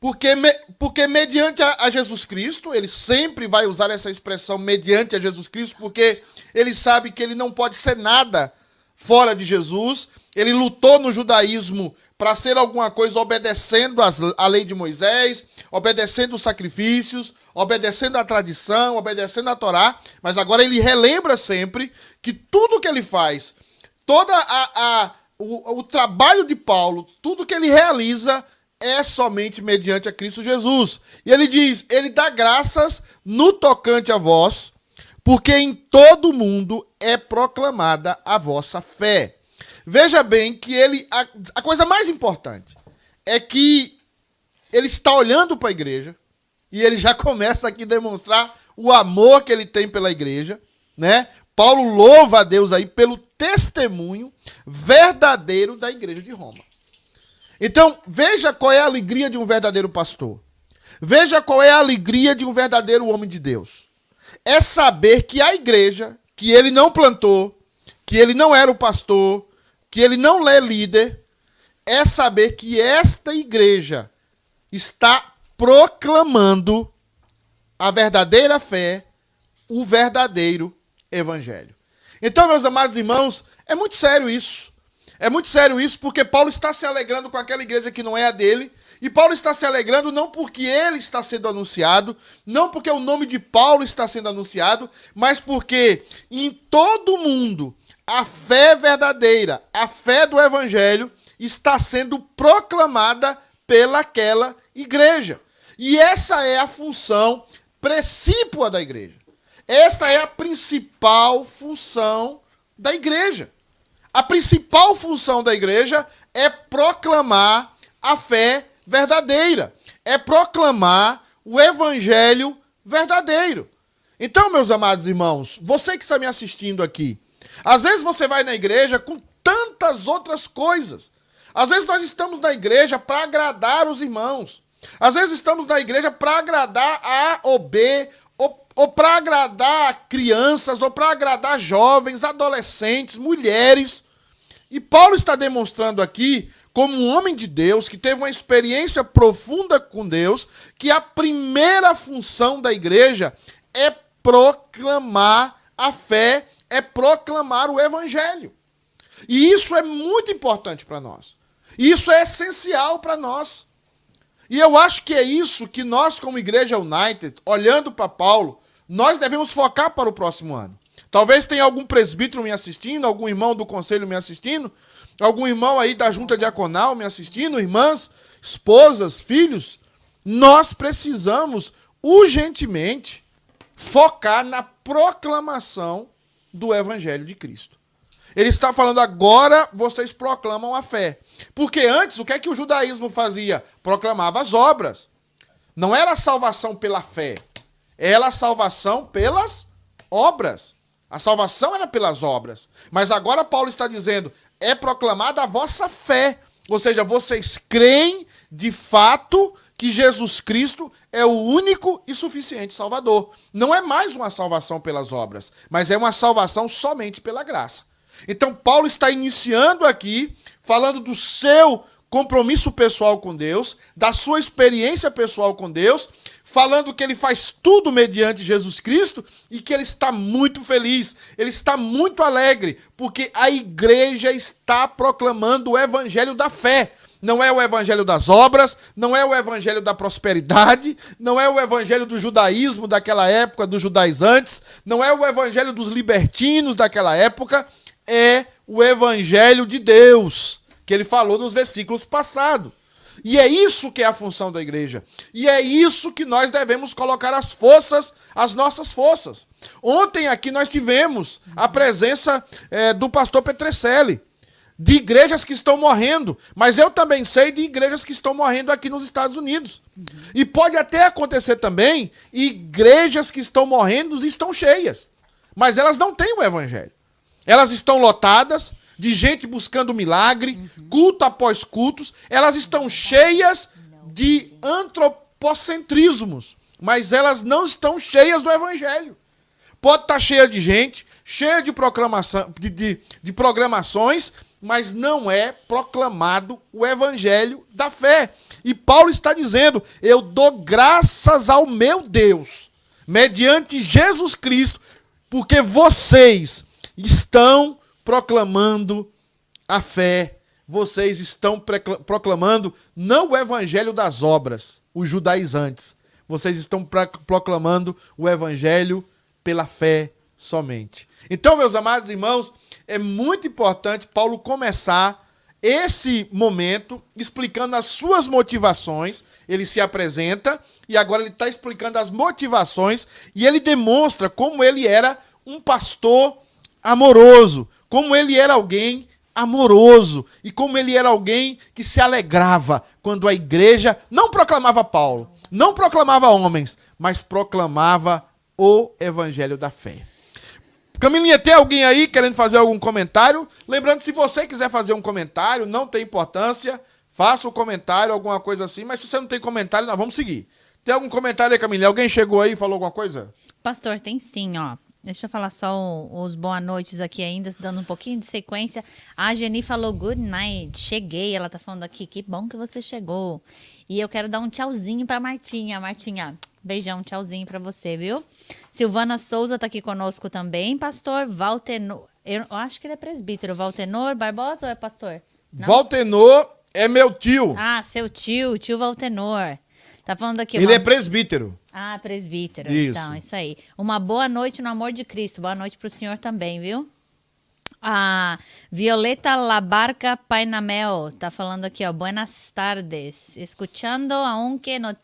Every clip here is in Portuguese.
Porque, me, porque mediante a, a, Jesus Cristo, ele sempre vai usar essa expressão mediante a Jesus Cristo, porque ele sabe que ele não pode ser nada fora de Jesus. Ele lutou no judaísmo para ser alguma coisa obedecendo as, a lei de Moisés, obedecendo os sacrifícios, obedecendo a tradição, obedecendo a Torá, mas agora ele relembra sempre que tudo que ele faz, toda a, a o, o trabalho de Paulo, tudo que ele realiza é somente mediante a Cristo Jesus. E ele diz: ele dá graças no tocante a vós, porque em todo o mundo é proclamada a vossa fé. Veja bem que ele a, a coisa mais importante é que ele está olhando para a igreja e ele já começa aqui a demonstrar o amor que ele tem pela igreja, né? Paulo louva a Deus aí pelo testemunho verdadeiro da igreja de Roma. Então, veja qual é a alegria de um verdadeiro pastor. Veja qual é a alegria de um verdadeiro homem de Deus. É saber que a igreja, que ele não plantou, que ele não era o pastor, que ele não é líder, é saber que esta igreja está proclamando a verdadeira fé, o verdadeiro evangelho. Então, meus amados irmãos, é muito sério isso. É muito sério isso porque Paulo está se alegrando com aquela igreja que não é a dele. E Paulo está se alegrando não porque ele está sendo anunciado, não porque o nome de Paulo está sendo anunciado, mas porque em todo mundo a fé verdadeira, a fé do evangelho está sendo proclamada pelaquela igreja. E essa é a função precípua da igreja. Essa é a principal função da igreja. A principal função da igreja é proclamar a fé verdadeira, é proclamar o evangelho verdadeiro. Então, meus amados irmãos, você que está me assistindo aqui, às vezes você vai na igreja com tantas outras coisas. Às vezes nós estamos na igreja para agradar os irmãos. Às vezes estamos na igreja para agradar A ou B ou para agradar crianças, ou para agradar jovens, adolescentes, mulheres. E Paulo está demonstrando aqui, como um homem de Deus, que teve uma experiência profunda com Deus, que a primeira função da igreja é proclamar a fé, é proclamar o evangelho. E isso é muito importante para nós. Isso é essencial para nós. E eu acho que é isso que nós, como Igreja United, olhando para Paulo, nós devemos focar para o próximo ano. Talvez tenha algum presbítero me assistindo, algum irmão do conselho me assistindo, algum irmão aí da junta diaconal me assistindo, irmãs, esposas, filhos. Nós precisamos urgentemente focar na proclamação do evangelho de Cristo. Ele está falando agora vocês proclamam a fé. Porque antes, o que é que o judaísmo fazia? Proclamava as obras. Não era salvação pela fé ela a salvação pelas obras. A salvação era pelas obras. Mas agora Paulo está dizendo: é proclamada a vossa fé. Ou seja, vocês creem de fato que Jesus Cristo é o único e suficiente Salvador. Não é mais uma salvação pelas obras, mas é uma salvação somente pela graça. Então, Paulo está iniciando aqui, falando do seu compromisso pessoal com Deus, da sua experiência pessoal com Deus, falando que ele faz tudo mediante Jesus Cristo e que ele está muito feliz, ele está muito alegre, porque a igreja está proclamando o evangelho da fé. Não é o evangelho das obras, não é o evangelho da prosperidade, não é o evangelho do judaísmo daquela época, dos judaizantes, não é o evangelho dos libertinos daquela época, é o evangelho de Deus, que ele falou nos versículos passados. E é isso que é a função da igreja. E é isso que nós devemos colocar as forças, as nossas forças. Ontem aqui nós tivemos a presença é, do pastor Petrecelli, de igrejas que estão morrendo. Mas eu também sei de igrejas que estão morrendo aqui nos Estados Unidos. E pode até acontecer também igrejas que estão morrendo estão cheias. Mas elas não têm o evangelho. Elas estão lotadas, de gente buscando milagre, culto após cultos, elas estão cheias de antropocentrismos, mas elas não estão cheias do evangelho. Pode estar cheia de gente, cheia de, proclamação, de, de, de programações, mas não é proclamado o evangelho da fé. E Paulo está dizendo: Eu dou graças ao meu Deus, mediante Jesus Cristo, porque vocês estão proclamando a fé, vocês estão proclamando não o evangelho das obras, os judaizantes, vocês estão proclamando o evangelho pela fé somente. Então, meus amados irmãos, é muito importante Paulo começar esse momento explicando as suas motivações. Ele se apresenta e agora ele está explicando as motivações e ele demonstra como ele era um pastor amoroso, como ele era alguém amoroso e como ele era alguém que se alegrava quando a igreja não proclamava Paulo, não proclamava homens, mas proclamava o evangelho da fé. Camilinha, tem alguém aí querendo fazer algum comentário? Lembrando, se você quiser fazer um comentário, não tem importância, faça um comentário, alguma coisa assim, mas se você não tem comentário, nós vamos seguir. Tem algum comentário aí, Camilinha? Alguém chegou aí e falou alguma coisa? Pastor, tem sim, ó. Deixa eu falar só os boa noites aqui ainda, dando um pouquinho de sequência. A Geni falou good night, cheguei. Ela tá falando aqui, que bom que você chegou. E eu quero dar um tchauzinho pra Martinha. Martinha, beijão, tchauzinho pra você, viu? Silvana Souza tá aqui conosco também. Pastor Valtenor, eu acho que ele é presbítero. Valtenor Barbosa ou é pastor? Não? Valtenor é meu tio. Ah, seu tio, tio Valtenor. Tá falando aqui. Ele é presbítero. Ah, presbítero. Isso. Então, isso aí. Uma boa noite no amor de Cristo. Boa noite pro senhor também, viu? A Violeta Labarca Painamel tá falando aqui, ó. Buenas tardes. Escuchando, aunque no,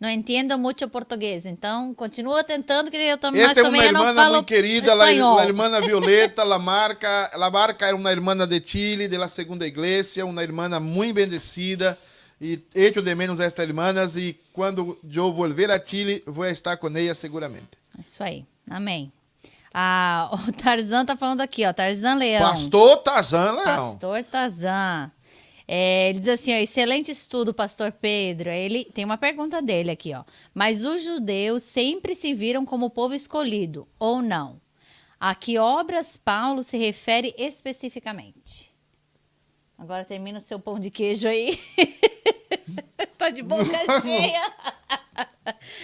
não entendo muito português. Então, continua tentando, que eu também, Esta é uma irmã muito querida, la, la irmã Violeta Lamarca. Labarca é uma irmã de Chile, da segunda igreja, uma irmã muito bendecida e hecho de menos esta hermanas e quando eu volver a Chile vou estar com ela seguramente. Isso aí. Amém. Ah, o Tarzan tá falando aqui, ó, Tarzan Leão. Pastor Tarzan Leão. Pastor Tarzan. É, ele diz assim, ó, excelente estudo, pastor Pedro. Ele tem uma pergunta dele aqui, ó. Mas os judeus sempre se viram como povo escolhido, ou não? A que obras Paulo se refere especificamente? Agora termina o seu pão de queijo aí. tá de boca cheia.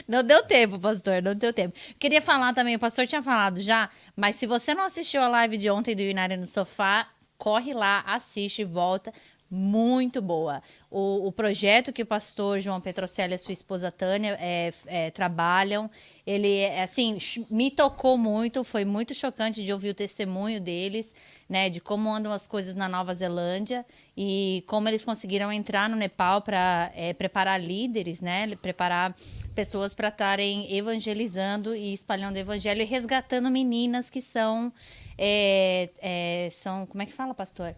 Não deu tempo, pastor, não deu tempo. Queria falar também, o pastor tinha falado já, mas se você não assistiu a live de ontem do United no Sofá, corre lá, assiste e volta. Muito boa. O, o projeto que o pastor João Petrocelli e a sua esposa Tânia é, é, trabalham, ele, assim, me tocou muito, foi muito chocante de ouvir o testemunho deles, né, de como andam as coisas na Nova Zelândia e como eles conseguiram entrar no Nepal para é, preparar líderes, né, preparar pessoas para estarem evangelizando e espalhando o evangelho e resgatando meninas que são, é, é, são, como é que fala, pastor?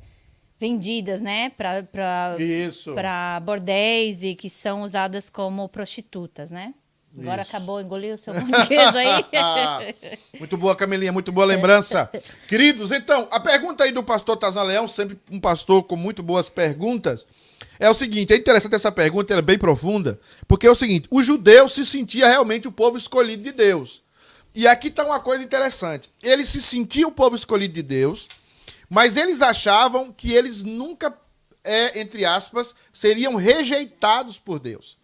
Vendidas, né, para bordéis e que são usadas como prostitutas, né? Agora Isso. acabou, engoliu o seu queijo aí. muito boa, Camelinha, muito boa lembrança. Queridos, então, a pergunta aí do pastor Tazan Leão, sempre um pastor com muito boas perguntas, é o seguinte, é interessante essa pergunta, ela é bem profunda, porque é o seguinte, o judeu se sentia realmente o povo escolhido de Deus. E aqui está uma coisa interessante, ele se sentia o povo escolhido de Deus, mas eles achavam que eles nunca, é, entre aspas, seriam rejeitados por Deus.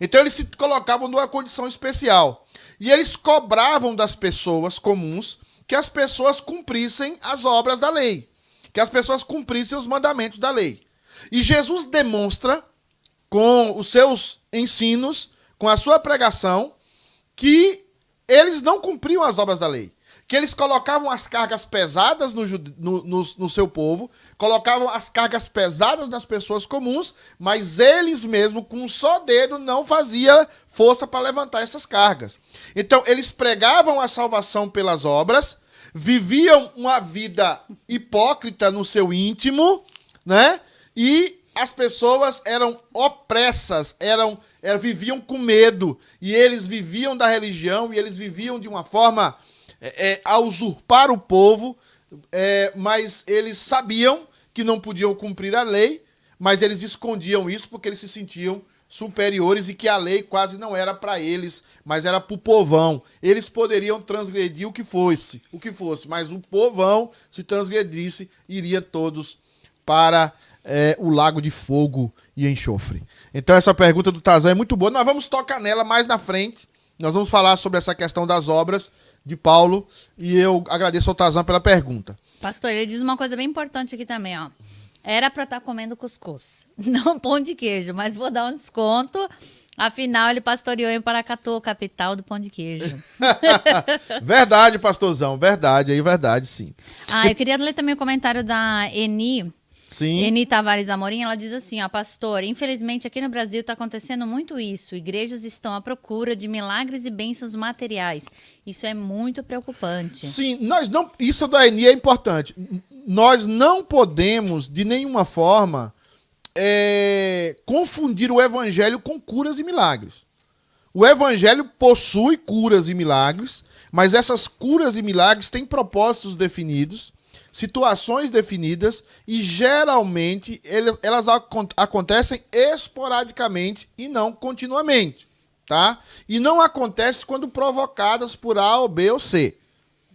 Então eles se colocavam numa condição especial. E eles cobravam das pessoas comuns que as pessoas cumprissem as obras da lei, que as pessoas cumprissem os mandamentos da lei. E Jesus demonstra com os seus ensinos, com a sua pregação, que eles não cumpriam as obras da lei que eles colocavam as cargas pesadas no, no, no, no, seu povo, colocavam as cargas pesadas nas pessoas comuns, mas eles mesmo, com um só dedo, não fazia força para levantar essas cargas. Então, eles pregavam a salvação pelas obras, viviam uma vida hipócrita no seu íntimo, né? E as pessoas eram opressas, eram, eram viviam com medo, e eles viviam da religião e eles viviam de uma forma é, é, a usurpar o povo, é, mas eles sabiam que não podiam cumprir a lei, mas eles escondiam isso porque eles se sentiam superiores e que a lei quase não era para eles, mas era para o povão. Eles poderiam transgredir o que fosse, o que fosse, mas o povão, se transgredisse, iria todos para é, o lago de fogo e enxofre? Então essa pergunta do Tazan é muito boa. Nós vamos tocar nela mais na frente. Nós vamos falar sobre essa questão das obras de Paulo e eu agradeço ao Tazan pela pergunta. Pastor, ele diz uma coisa bem importante aqui também, ó. Era para estar tá comendo cuscuz, não pão de queijo, mas vou dar um desconto. Afinal, ele pastoreou em Paracatu, capital do pão de queijo. verdade, pastorzão, verdade, aí verdade, sim. Ah, eu queria ler também o comentário da Eni, Sim. Eni Tavares Amorim, ela diz assim, ó, pastor, infelizmente aqui no Brasil está acontecendo muito isso. Igrejas estão à procura de milagres e bênçãos materiais. Isso é muito preocupante. Sim, nós não. Isso da Eni é importante. Nós não podemos, de nenhuma forma, é, confundir o evangelho com curas e milagres. O evangelho possui curas e milagres, mas essas curas e milagres têm propósitos definidos situações definidas e geralmente elas, acontecem esporadicamente e não continuamente, tá? E não acontece quando provocadas por A ou B ou C,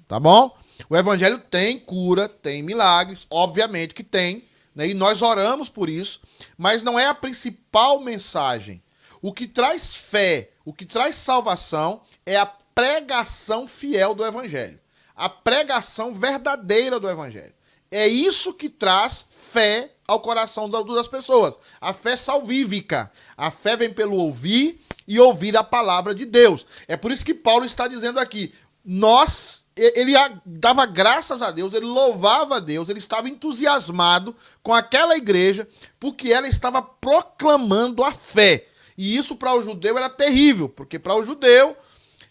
tá bom? O evangelho tem cura, tem milagres, obviamente que tem, né? E nós oramos por isso, mas não é a principal mensagem. O que traz fé, o que traz salvação é a pregação fiel do evangelho a pregação verdadeira do evangelho. É isso que traz fé ao coração das pessoas. A fé salvífica. A fé vem pelo ouvir e ouvir a palavra de Deus. É por isso que Paulo está dizendo aqui: nós, ele dava graças a Deus, ele louvava a Deus, ele estava entusiasmado com aquela igreja, porque ela estava proclamando a fé. E isso para o judeu era terrível, porque para o judeu,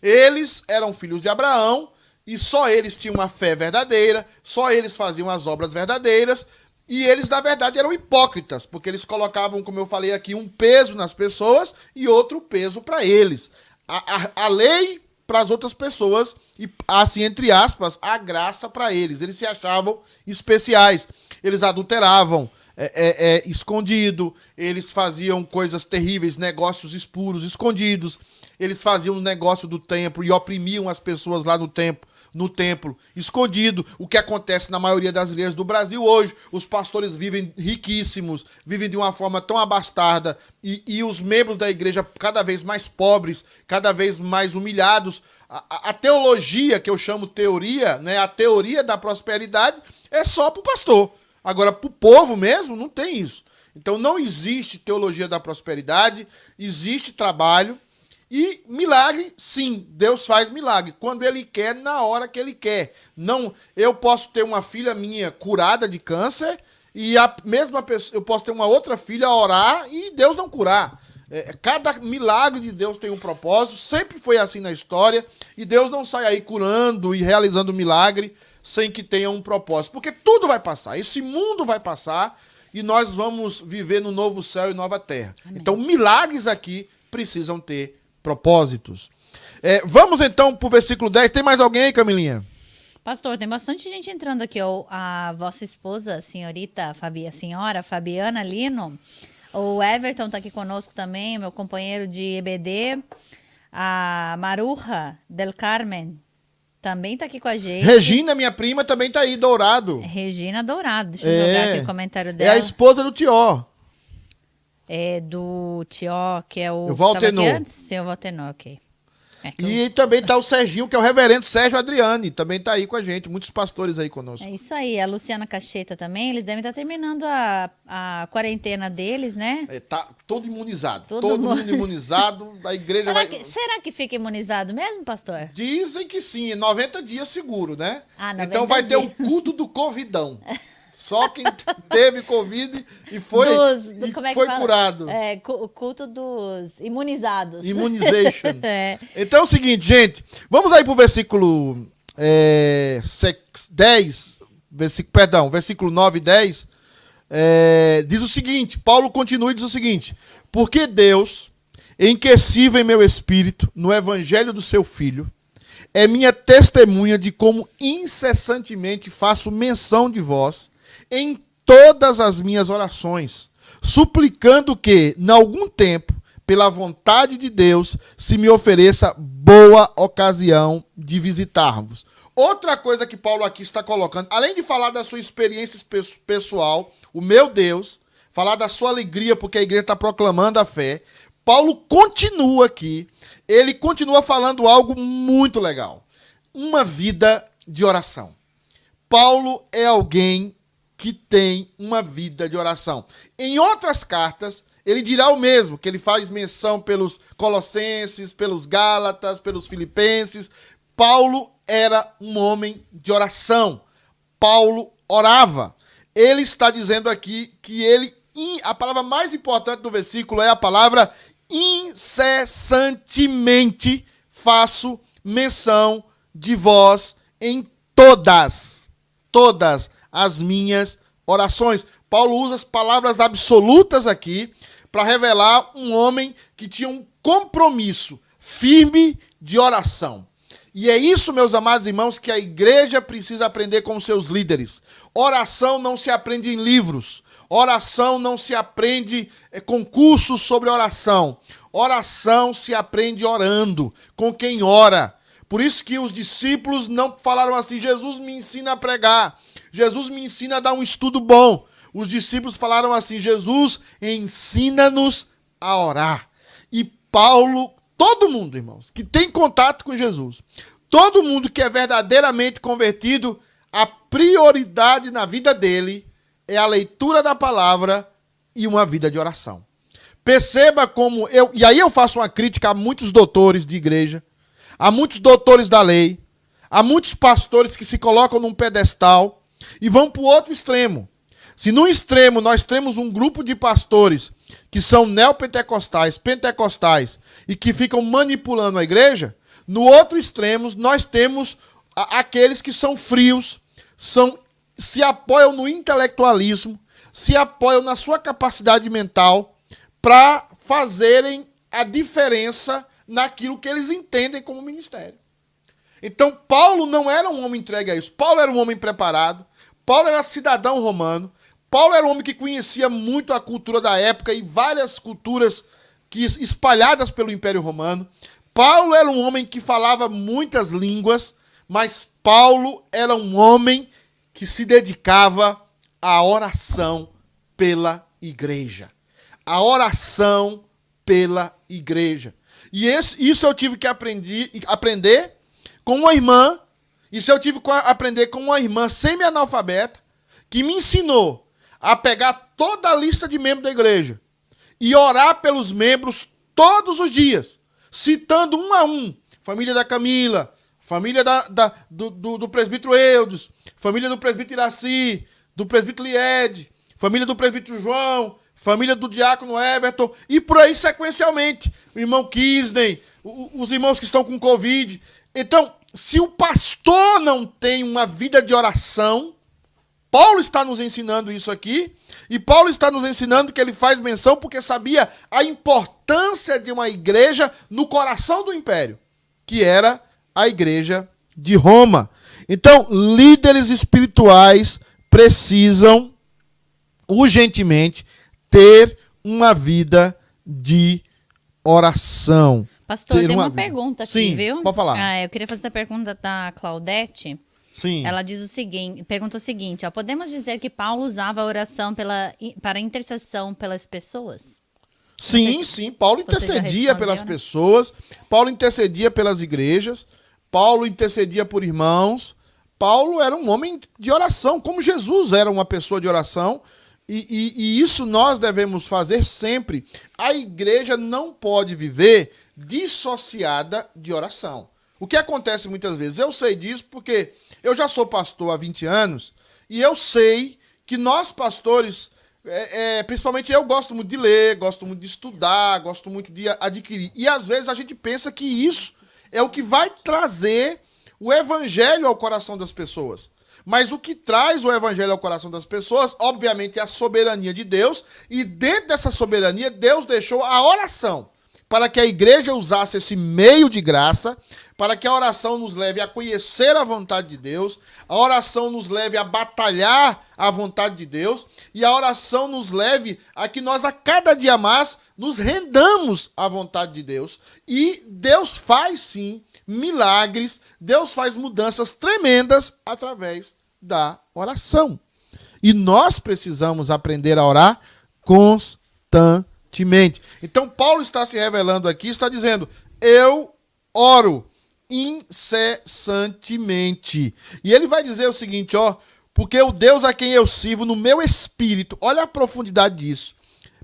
eles eram filhos de Abraão, e só eles tinham uma fé verdadeira, só eles faziam as obras verdadeiras, e eles, na verdade, eram hipócritas, porque eles colocavam, como eu falei aqui, um peso nas pessoas e outro peso para eles. A, a, a lei para as outras pessoas e, assim, entre aspas, a graça para eles. Eles se achavam especiais. Eles adulteravam é, é, é, escondido, eles faziam coisas terríveis, negócios espuros, escondidos. Eles faziam o negócio do templo e oprimiam as pessoas lá no templo no templo, escondido, o que acontece na maioria das igrejas do Brasil hoje. Os pastores vivem riquíssimos, vivem de uma forma tão abastada, e, e os membros da igreja cada vez mais pobres, cada vez mais humilhados. A, a, a teologia, que eu chamo teoria, né, a teoria da prosperidade, é só para o pastor. Agora, para o povo mesmo, não tem isso. Então, não existe teologia da prosperidade, existe trabalho, e milagre, sim, Deus faz milagre quando ele quer, na hora que ele quer. Não, eu posso ter uma filha minha curada de câncer e a mesma pessoa, eu posso ter uma outra filha orar e Deus não curar. É, cada milagre de Deus tem um propósito, sempre foi assim na história, e Deus não sai aí curando e realizando milagre sem que tenha um propósito, porque tudo vai passar, esse mundo vai passar e nós vamos viver no novo céu e nova terra. Amém. Então, milagres aqui precisam ter propósitos. É, vamos então para o versículo 10. Tem mais alguém aí, Camilinha? Pastor, tem bastante gente entrando aqui. Ó, a vossa esposa, senhorita, Fabi, a senhora Fabiana Lino. O Everton está aqui conosco também, meu companheiro de EBD. A Maruja del Carmen também está aqui com a gente. Regina, minha prima, também está aí, Dourado. Regina Dourado. Deixa eu é, jogar aqui o comentário dela. É a esposa do Tió é, do Tió, que é o. O Valtenor. Antes? Sim, o Valtenor, ok. É e também tá o Serginho, que é o reverendo Sérgio Adriane, também tá aí com a gente, muitos pastores aí conosco. É isso aí, a Luciana Cacheta também, eles devem estar tá terminando a, a quarentena deles, né? É, tá todo imunizado, todo, todo mundo imunizado, a igreja será vai... Que, será que fica imunizado mesmo, pastor? Dizem que sim, 90 dias seguro, né? Ah, 90 então vai dias. ter o culto do covidão. Só quem teve Covid e foi, dos, do, e é foi curado. É, o culto dos imunizados. Immunization. é. Então é o seguinte, gente. Vamos aí pro versículo é, 10, versículo, perdão, versículo 9 e 10. É, diz o seguinte, Paulo continua e diz o seguinte, porque Deus, enquecido em meu espírito, no evangelho do seu Filho, é minha testemunha de como incessantemente faço menção de vós, em todas as minhas orações, suplicando que, em algum tempo, pela vontade de Deus, se me ofereça boa ocasião de visitar-vos. Outra coisa que Paulo aqui está colocando, além de falar da sua experiência pessoal, o meu Deus, falar da sua alegria porque a igreja está proclamando a fé, Paulo continua aqui, ele continua falando algo muito legal. Uma vida de oração. Paulo é alguém que tem uma vida de oração. Em outras cartas, ele dirá o mesmo, que ele faz menção pelos Colossenses, pelos Gálatas, pelos Filipenses. Paulo era um homem de oração. Paulo orava. Ele está dizendo aqui que ele, a palavra mais importante do versículo é a palavra incessantemente faço menção de vós em todas, todas as minhas orações. Paulo usa as palavras absolutas aqui para revelar um homem que tinha um compromisso firme de oração. E é isso, meus amados irmãos, que a igreja precisa aprender com seus líderes. Oração não se aprende em livros. Oração não se aprende é, com cursos sobre oração. Oração se aprende orando, com quem ora. Por isso que os discípulos não falaram assim: Jesus me ensina a pregar, Jesus me ensina a dar um estudo bom. Os discípulos falaram assim: Jesus ensina-nos a orar. E Paulo Todo mundo, irmãos, que tem contato com Jesus, todo mundo que é verdadeiramente convertido, a prioridade na vida dele é a leitura da palavra e uma vida de oração. Perceba como eu. E aí eu faço uma crítica a muitos doutores de igreja, a muitos doutores da lei, a muitos pastores que se colocam num pedestal e vão para o outro extremo. Se no extremo nós temos um grupo de pastores que são neopentecostais, pentecostais e que ficam manipulando a igreja, no outro extremo nós temos aqueles que são frios, são se apoiam no intelectualismo, se apoiam na sua capacidade mental para fazerem a diferença naquilo que eles entendem como ministério. Então, Paulo não era um homem entregue a isso. Paulo era um homem preparado. Paulo era cidadão romano. Paulo era um homem que conhecia muito a cultura da época e várias culturas que espalhadas pelo Império Romano. Paulo era um homem que falava muitas línguas, mas Paulo era um homem que se dedicava à oração pela igreja. A oração pela igreja. E esse, isso eu tive que aprendi, aprender com uma irmã. Isso eu tive que aprender com uma irmã semi-analfabeta que me ensinou a pegar toda a lista de membros da igreja e orar pelos membros todos os dias, citando um a um. Família da Camila, família da, da do, do, do, presbítero Eudes, família do presbítero Iraci, do presbítero Lied, família do presbítero João, família do diácono Everton, e por aí sequencialmente. O irmão Kisney, os irmãos que estão com Covid. Então, se o pastor não tem uma vida de oração, Paulo está nos ensinando isso aqui, e Paulo está nos ensinando que ele faz menção porque sabia a importância de uma igreja no coração do império, que era a igreja de Roma. Então, líderes espirituais precisam urgentemente ter uma vida de oração. Pastor, tem uma, uma pergunta aqui, Sim, viu? Pode falar. Ah, eu queria fazer a pergunta da Claudete. Sim. Ela diz o seguinte, pergunta o seguinte, ó, podemos dizer que Paulo usava a oração pela, para intercessão pelas pessoas? Sim, sim. Paulo intercedia pelas né? pessoas, Paulo intercedia pelas igrejas, Paulo intercedia por irmãos. Paulo era um homem de oração, como Jesus era uma pessoa de oração. E, e, e isso nós devemos fazer sempre. A igreja não pode viver dissociada de oração. O que acontece muitas vezes? Eu sei disso porque eu já sou pastor há 20 anos e eu sei que nós, pastores, é, é, principalmente eu gosto muito de ler, gosto muito de estudar, gosto muito de adquirir. E às vezes a gente pensa que isso é o que vai trazer o evangelho ao coração das pessoas. Mas o que traz o evangelho ao coração das pessoas, obviamente, é a soberania de Deus. E dentro dessa soberania, Deus deixou a oração para que a igreja usasse esse meio de graça para que a oração nos leve a conhecer a vontade de Deus, a oração nos leve a batalhar a vontade de Deus e a oração nos leve a que nós a cada dia mais nos rendamos à vontade de Deus e Deus faz sim milagres, Deus faz mudanças tremendas através da oração. E nós precisamos aprender a orar constantemente. Então, Paulo está se revelando aqui, está dizendo: Eu oro incessantemente. E ele vai dizer o seguinte, ó, porque o Deus a quem eu sirvo no meu espírito, olha a profundidade disso.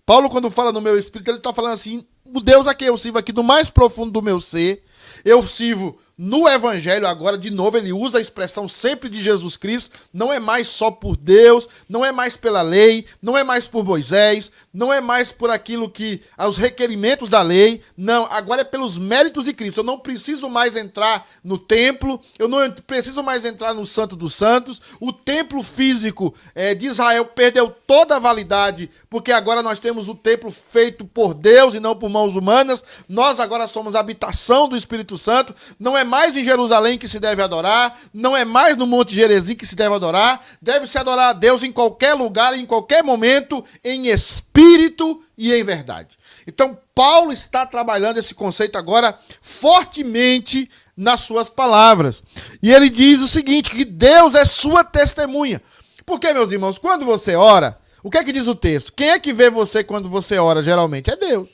Paulo, quando fala no meu espírito, ele está falando assim: o Deus a quem eu sirvo aqui, do mais profundo do meu ser, eu sirvo no Evangelho, agora, de novo, ele usa a expressão sempre de Jesus Cristo. Não é mais só por Deus, não é mais pela lei, não é mais por Moisés, não é mais por aquilo que. os requerimentos da lei. Não, agora é pelos méritos de Cristo. Eu não preciso mais entrar no templo, eu não preciso mais entrar no Santo dos Santos. O templo físico é, de Israel perdeu toda a validade, porque agora nós temos o templo feito por Deus e não por mãos humanas. Nós agora somos a habitação do Espírito Santo. Não é é mais em Jerusalém que se deve adorar, não é mais no Monte Gerezim que se deve adorar, deve-se adorar a Deus em qualquer lugar, em qualquer momento, em espírito e em verdade. Então, Paulo está trabalhando esse conceito agora fortemente nas suas palavras. E ele diz o seguinte: que Deus é sua testemunha. Porque, meus irmãos, quando você ora, o que é que diz o texto? Quem é que vê você quando você ora, geralmente? É Deus.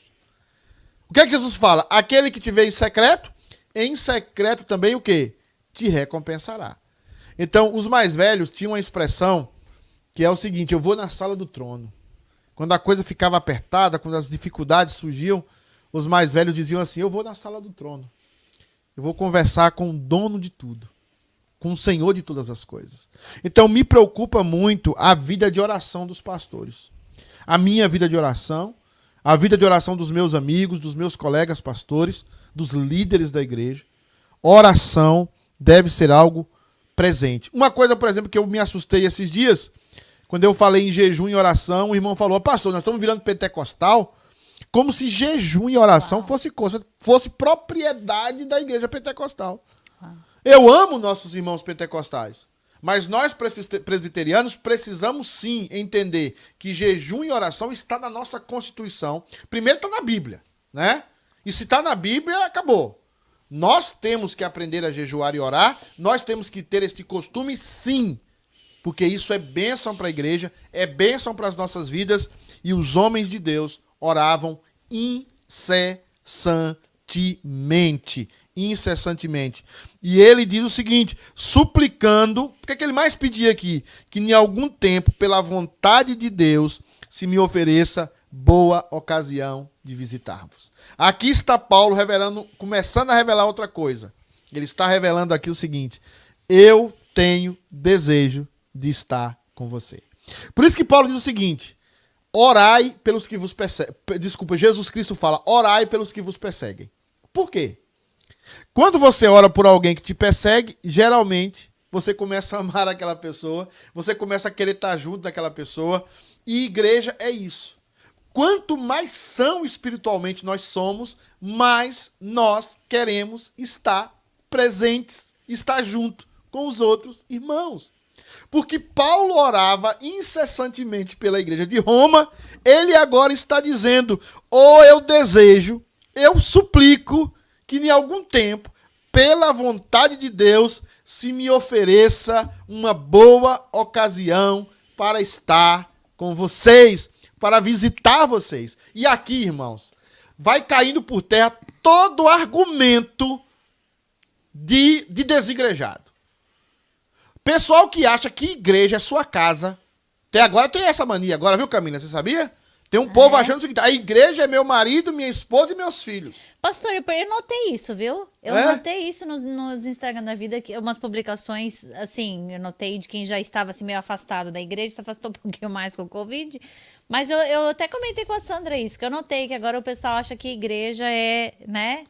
O que é que Jesus fala? Aquele que te vê em secreto em secreto também o que? Te recompensará. Então, os mais velhos tinham uma expressão que é o seguinte: eu vou na sala do trono. Quando a coisa ficava apertada, quando as dificuldades surgiam, os mais velhos diziam assim: eu vou na sala do trono. Eu vou conversar com o dono de tudo, com o Senhor de todas as coisas. Então, me preocupa muito a vida de oração dos pastores. A minha vida de oração, a vida de oração dos meus amigos, dos meus colegas pastores dos líderes da igreja. Oração deve ser algo presente. Uma coisa, por exemplo, que eu me assustei esses dias, quando eu falei em jejum e oração, o irmão falou: Pastor, nós estamos virando pentecostal, como se jejum e oração fosse coisa, fosse propriedade da igreja pentecostal. Eu amo nossos irmãos pentecostais. Mas nós presbiterianos precisamos sim entender que jejum e oração está na nossa Constituição. Primeiro está na Bíblia, né? E se está na Bíblia, acabou. Nós temos que aprender a jejuar e orar, nós temos que ter este costume, sim, porque isso é bênção para a igreja, é bênção para as nossas vidas, e os homens de Deus oravam incessantemente. Incessantemente. E ele diz o seguinte: suplicando, o que, é que ele mais pedia aqui? Que em algum tempo, pela vontade de Deus, se me ofereça boa ocasião de visitar-vos. Aqui está Paulo revelando, começando a revelar outra coisa. Ele está revelando aqui o seguinte: eu tenho desejo de estar com você. Por isso que Paulo diz o seguinte: orai pelos que vos perseguem. Desculpa, Jesus Cristo fala: orai pelos que vos perseguem. Por quê? Quando você ora por alguém que te persegue, geralmente você começa a amar aquela pessoa, você começa a querer estar junto daquela pessoa, e igreja é isso. Quanto mais são espiritualmente nós somos, mais nós queremos estar presentes, estar junto com os outros irmãos. Porque Paulo orava incessantemente pela igreja de Roma, ele agora está dizendo: ou oh, eu desejo, eu suplico que em algum tempo, pela vontade de Deus, se me ofereça uma boa ocasião para estar com vocês para visitar vocês. E aqui, irmãos, vai caindo por terra todo argumento de, de desigrejado. Pessoal que acha que igreja é sua casa. Até agora tem essa mania, agora, viu, Camila? Você sabia? Tem um povo é. achando o seguinte: a igreja é meu marido, minha esposa e meus filhos. Pastor, eu notei isso, viu? Eu é? notei isso nos, nos Instagram da vida, que umas publicações, assim, eu notei de quem já estava assim, meio afastado da igreja, se afastou um pouquinho mais com o Covid. Mas eu, eu até comentei com a Sandra isso, que eu notei que agora o pessoal acha que igreja é, né?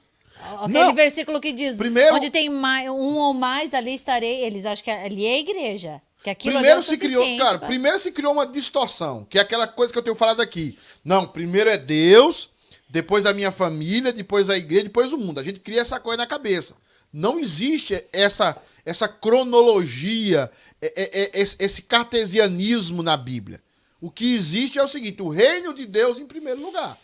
Aquele Não. versículo que diz: Primeiro... onde tem mais, um ou mais, ali estarei. Eles acham que ali é a igreja. Que primeiro é se criou, cara, pra... primeiro se criou uma distorção, que é aquela coisa que eu tenho falado aqui. Não, primeiro é Deus, depois a minha família, depois a igreja, depois o mundo. A gente cria essa coisa na cabeça. Não existe essa essa cronologia, é, é, é, esse cartesianismo na Bíblia. O que existe é o seguinte: o reino de Deus em primeiro lugar.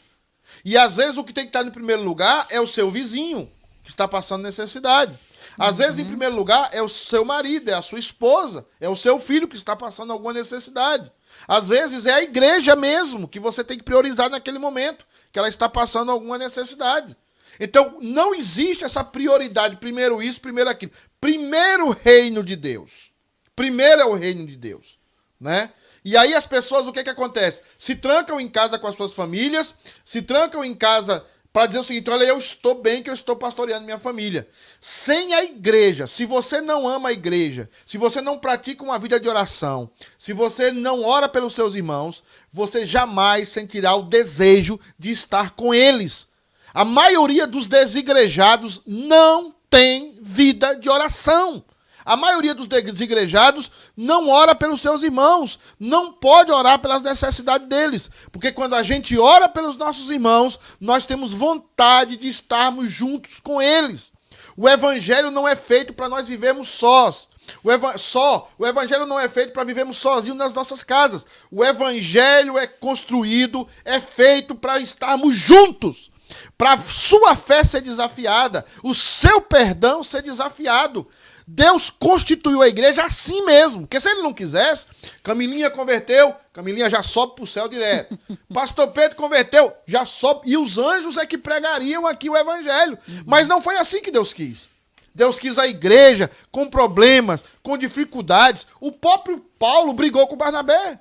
E às vezes o que tem que estar em primeiro lugar é o seu vizinho, que está passando necessidade. Às uhum. vezes, em primeiro lugar, é o seu marido, é a sua esposa, é o seu filho que está passando alguma necessidade. Às vezes é a igreja mesmo que você tem que priorizar naquele momento, que ela está passando alguma necessidade. Então, não existe essa prioridade, primeiro isso, primeiro aquilo. Primeiro o reino de Deus. Primeiro é o reino de Deus, né? E aí as pessoas, o que que acontece? Se trancam em casa com as suas famílias, se trancam em casa para dizer o seguinte: olha, eu estou bem que eu estou pastoreando minha família. Sem a igreja, se você não ama a igreja, se você não pratica uma vida de oração, se você não ora pelos seus irmãos, você jamais sentirá o desejo de estar com eles. A maioria dos desigrejados não tem vida de oração. A maioria dos desigrejados não ora pelos seus irmãos, não pode orar pelas necessidades deles, porque quando a gente ora pelos nossos irmãos, nós temos vontade de estarmos juntos com eles. O evangelho não é feito para nós vivermos sós. O só, o evangelho não é feito para vivermos sozinhos nas nossas casas. O evangelho é construído, é feito para estarmos juntos, para sua fé ser desafiada, o seu perdão ser desafiado. Deus constituiu a igreja assim mesmo. Porque se ele não quisesse, Camilinha converteu, Camilinha já sobe para o céu direto. Pastor Pedro converteu, já sobe. E os anjos é que pregariam aqui o evangelho. Mas não foi assim que Deus quis. Deus quis a igreja com problemas, com dificuldades. O próprio Paulo brigou com Barnabé.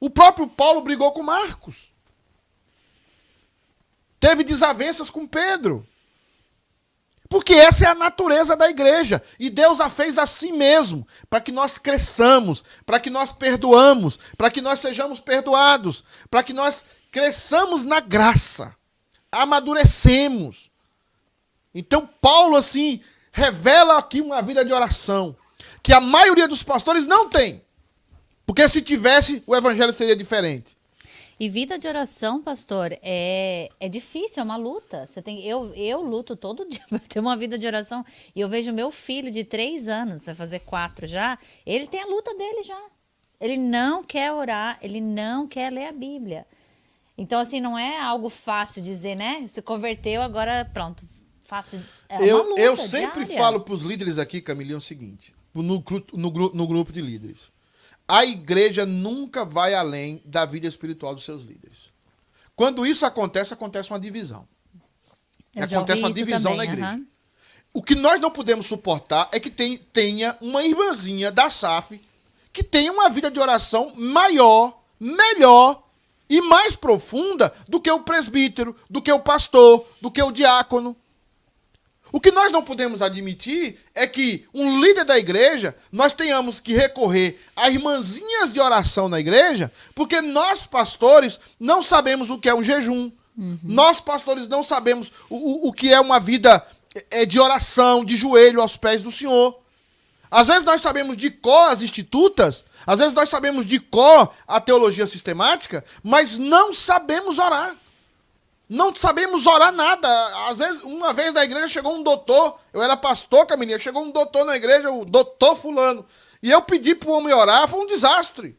O próprio Paulo brigou com Marcos. Teve desavenças com Pedro. Porque essa é a natureza da igreja. E Deus a fez assim mesmo, para que nós cresçamos, para que nós perdoamos, para que nós sejamos perdoados, para que nós cresçamos na graça, amadurecemos. Então, Paulo, assim, revela aqui uma vida de oração, que a maioria dos pastores não tem. Porque se tivesse, o evangelho seria diferente. E vida de oração, pastor, é, é difícil, é uma luta. Você tem, eu, eu luto todo dia para ter uma vida de oração. E eu vejo meu filho de três anos, vai fazer quatro já, ele tem a luta dele já. Ele não quer orar, ele não quer ler a Bíblia. Então, assim, não é algo fácil dizer, né? Se converteu, agora pronto. Fácil. É eu, eu sempre diária. falo para os líderes aqui, Camilinha, o seguinte: no, no, no grupo de líderes a igreja nunca vai além da vida espiritual dos seus líderes. Quando isso acontece, acontece uma divisão. Eu acontece uma divisão também, na igreja. Uhum. O que nós não podemos suportar é que tem, tenha uma irmãzinha da SAF que tenha uma vida de oração maior, melhor e mais profunda do que o presbítero, do que o pastor, do que o diácono. O que nós não podemos admitir é que um líder da igreja, nós tenhamos que recorrer a irmãzinhas de oração na igreja, porque nós, pastores, não sabemos o que é um jejum. Uhum. Nós, pastores, não sabemos o, o que é uma vida é, de oração, de joelho aos pés do Senhor. Às vezes nós sabemos de cor as institutas, às vezes nós sabemos de cor a teologia sistemática, mas não sabemos orar. Não sabemos orar nada. Às vezes, uma vez na igreja chegou um doutor, eu era pastor, Camilinha, chegou um doutor na igreja, o doutor fulano. E eu pedi para o homem orar, foi um desastre.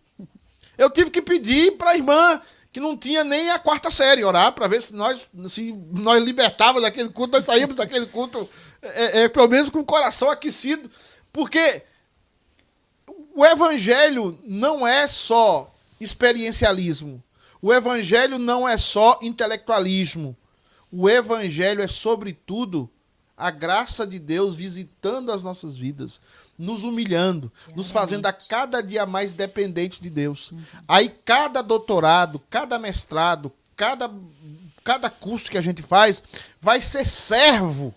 Eu tive que pedir para a irmã, que não tinha nem a quarta série, orar, para ver se nós, se nós libertávamos daquele culto, nós saímos daquele culto, é, é, pelo menos com o coração aquecido. Porque o evangelho não é só experiencialismo. O evangelho não é só intelectualismo. O evangelho é, sobretudo, a graça de Deus visitando as nossas vidas, nos humilhando, nos fazendo a cada dia mais dependentes de Deus. Aí cada doutorado, cada mestrado, cada, cada curso que a gente faz vai ser servo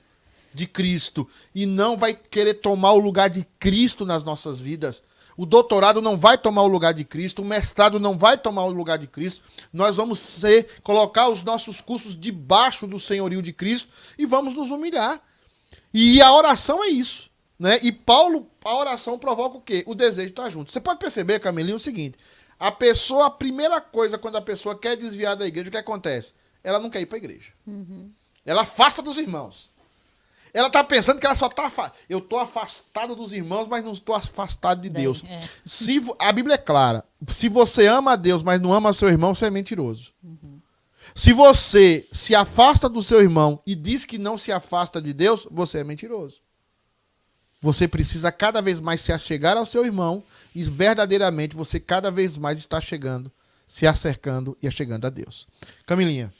de Cristo e não vai querer tomar o lugar de Cristo nas nossas vidas. O doutorado não vai tomar o lugar de Cristo, o mestrado não vai tomar o lugar de Cristo. Nós vamos ser colocar os nossos cursos debaixo do senhorio de Cristo e vamos nos humilhar. E a oração é isso, né? E Paulo, a oração provoca o quê? O desejo de estar junto. Você pode perceber, Camelinho, o seguinte: a pessoa, a primeira coisa quando a pessoa quer desviar da igreja, o que acontece? Ela não quer ir para a igreja. Uhum. Ela afasta dos irmãos. Ela tá pensando que ela só tá. Eu tô afastado dos irmãos, mas não estou afastado de Deus. Bem, é. Se, a Bíblia é clara. Se você ama a Deus, mas não ama seu irmão, você é mentiroso. Uhum. Se você se afasta do seu irmão e diz que não se afasta de Deus, você é mentiroso. Você precisa cada vez mais se achegar ao seu irmão e verdadeiramente você cada vez mais está chegando, se acercando e chegando a Deus. Camilinha.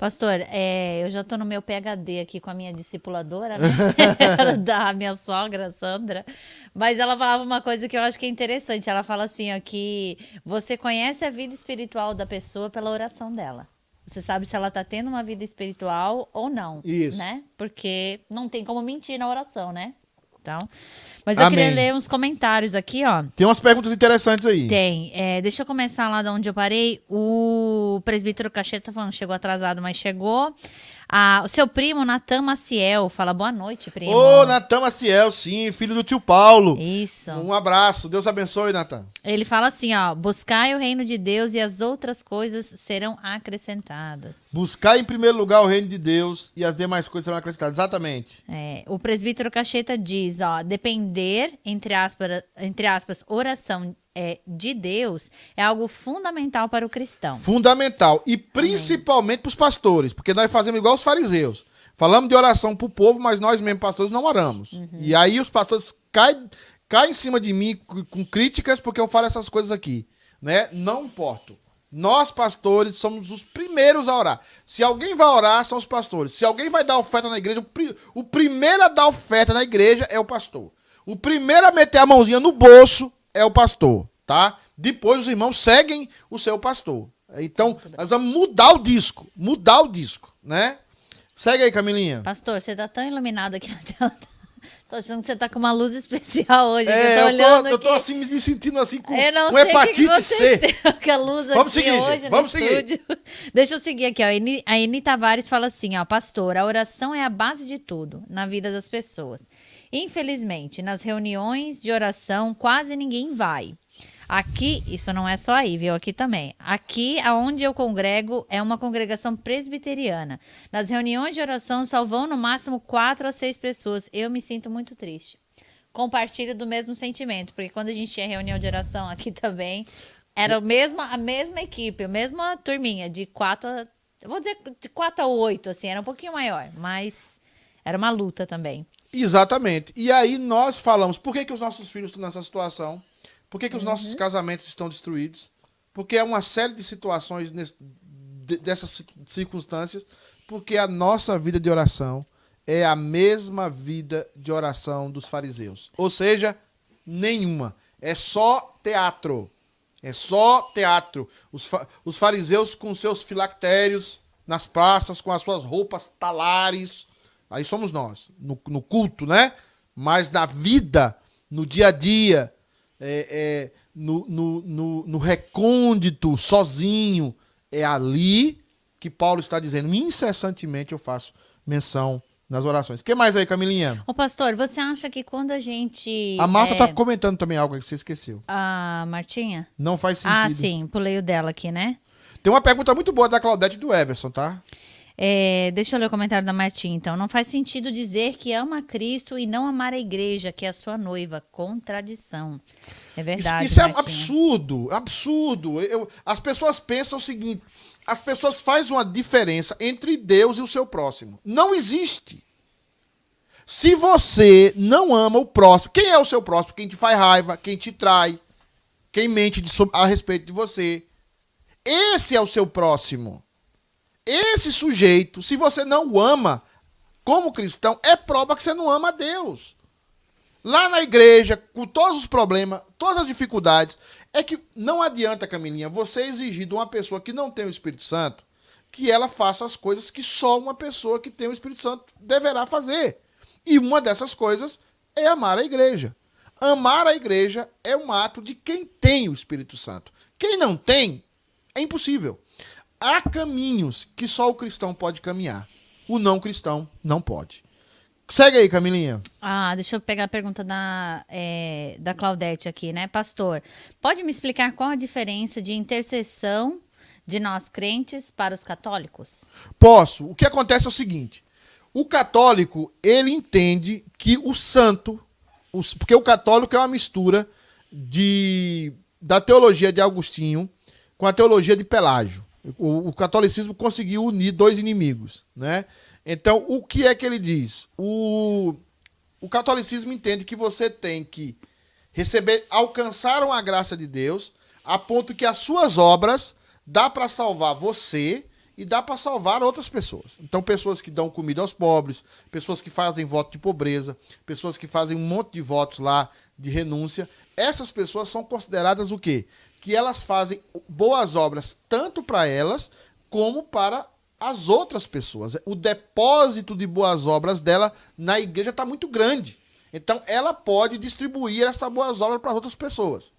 Pastor, é, eu já estou no meu PHD aqui com a minha discipuladora, né? da minha sogra, Sandra. Mas ela falava uma coisa que eu acho que é interessante. Ela fala assim, ó, que você conhece a vida espiritual da pessoa pela oração dela. Você sabe se ela está tendo uma vida espiritual ou não. Isso. Né? Porque não tem como mentir na oração, né? Então, mas eu Amém. queria ler uns comentários aqui, ó. Tem umas perguntas interessantes aí. Tem. É, deixa eu começar lá de onde eu parei. O presbítero Cacheta tá falando, chegou atrasado, mas chegou. Ah, o seu primo, Natan Maciel, fala boa noite, primo. Ô, Natan Maciel, sim, filho do tio Paulo. Isso. Um abraço. Deus abençoe, Natan. Ele fala assim, ó, buscai o reino de Deus e as outras coisas serão acrescentadas. Buscar em primeiro lugar o reino de Deus e as demais coisas serão acrescentadas. Exatamente. É, o presbítero Cacheta diz, ó, depender, entre aspas, entre aspas oração é, de Deus é algo fundamental para o cristão. Fundamental. E principalmente para os pastores, porque nós fazemos igual os fariseus. Falamos de oração para o povo, mas nós mesmos, pastores, não oramos. Uhum. E aí os pastores caem, caem em cima de mim com, críticas porque eu falo essas coisas aqui. Né? Não importo. Nós, pastores, somos os primeiros a orar. Se alguém vai orar, são os pastores. Se alguém vai dar oferta na igreja, o, pri- o primeiro a dar oferta na igreja é o pastor. O primeiro a meter a mãozinha no bolso é o pastor, tá? Depois os irmãos seguem o seu pastor. Então, nós vamos mudar o disco. Mudar o disco, né? Segue aí, Camilinha. Pastor, você tá tão iluminado aqui na tela. Tô achando que você tá com uma luz especial hoje. É, eu tô eu tô, eu tô assim, me sentindo assim com, Eu não com hepatite que C. com a luz Vamos aqui seguir, hoje vamos seguir. estúdio. Deixa eu seguir aqui, ó. A Eni Tavares fala assim, ó. Pastor, a oração é a base de tudo na vida das pessoas. Infelizmente, nas reuniões de oração, quase ninguém vai. Aqui, isso não é só aí, viu? Aqui também. Aqui, aonde eu congrego, é uma congregação presbiteriana. Nas reuniões de oração, só vão no máximo quatro a seis pessoas. Eu me sinto muito triste. Compartilho do mesmo sentimento, porque quando a gente tinha reunião de oração aqui também, era a mesma, a mesma equipe, a mesma turminha, de quatro a. Vou dizer de quatro a oito, assim, era um pouquinho maior, mas era uma luta também. Exatamente. E aí nós falamos, por que, que os nossos filhos estão nessa situação? Por que, que os Uhum. nossos casamentos estão destruídos? Porque é uma série de situações nesse- de- dessas ci- circunstâncias, porque a nossa vida de oração é a mesma vida de oração dos fariseus. Ou seja, nenhuma. É só teatro. É só teatro. Os, fa- os fariseus com seus filactérios nas praças, com as suas roupas talares. Aí somos nós, no, no culto, né? Mas na vida, no dia a dia, é, é, no, no, no, no recôndito, sozinho, é ali que Paulo está dizendo. Incessantemente eu faço menção nas orações. O que mais aí, Camilinha? Ô, pastor, você acha que quando a gente. A Marta é, tá comentando também algo que você esqueceu. A Martinha? Não faz sentido. Ah, sim, pulei o dela aqui, né? Tem uma pergunta muito boa da Claudete e do Everson, tá? É, deixa eu ler o comentário da Martinha, então. Não faz sentido dizer que ama Cristo e não amar a igreja, que é a sua noiva. Contradição. É Isso, verdade. isso é Martinha. absurdo, absurdo. Eu- as pessoas pensam o seguinte: as pessoas fazem uma diferença entre Deus e o seu próximo. Não existe. Se você não ama o próximo, quem é o seu próximo? Quem te faz raiva, quem te trai, quem mente de a respeito de você. Esse é o seu próximo. Esse sujeito, se você não o ama como cristão, é prova que você não ama a Deus lá na igreja, com todos os problemas, todas as dificuldades, é que não adianta, Camilinha, você exigir de uma pessoa que não tem o Espírito Santo que ela faça as coisas que só uma pessoa que tem o Espírito Santo deverá fazer. E uma dessas coisas é amar a igreja. Amar a igreja é um ato de quem tem o Espírito Santo. Quem não tem, é impossível. Há caminhos que só o cristão pode caminhar. O não cristão não pode. Segue aí, Camilinha. Ah, deixa eu pegar a pergunta da, é, da Claudete aqui, né? Pastor, pode me explicar qual a diferença de intercessão de nós crentes para os católicos? Posso. O que acontece é o seguinte: o católico ele entende que o santo, os- porque o católico é uma mistura de da teologia de Agostinho com a teologia de Pelágio. O, o, catolicismo conseguiu unir dois inimigos, né? Então, o que é que ele diz? O, o catolicismo entende que você tem que receber, alcançaram a graça de Deus, a ponto que as suas obras dá para salvar você e dá para salvar outras pessoas. Então, pessoas que dão comida aos pobres, pessoas que fazem voto de pobreza, pessoas que fazem um monte de votos lá de renúncia, essas pessoas são consideradas o quê? Que elas fazem boas obras tanto para elas como para as outras pessoas. O depósito de boas obras dela na igreja está muito grande. Então, ela pode distribuir essas boas obras para outras pessoas.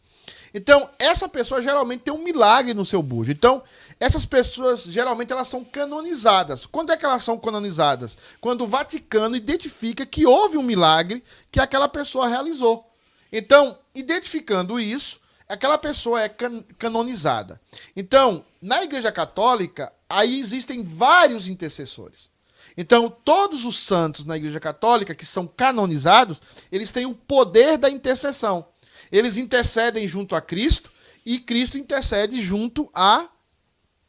Então, essa pessoa geralmente tem um milagre no seu bujo. Então, essas pessoas geralmente elas são canonizadas. Quando é que elas são canonizadas? Quando o Vaticano identifica que houve um milagre que aquela pessoa realizou. Então, identificando isso, aquela pessoa é can canonizada. Então, na Igreja Católica, aí existem vários intercessores. Então, todos os santos na Igreja Católica que são canonizados, eles têm o poder da intercessão. Eles intercedem junto a Cristo e Cristo intercede junto a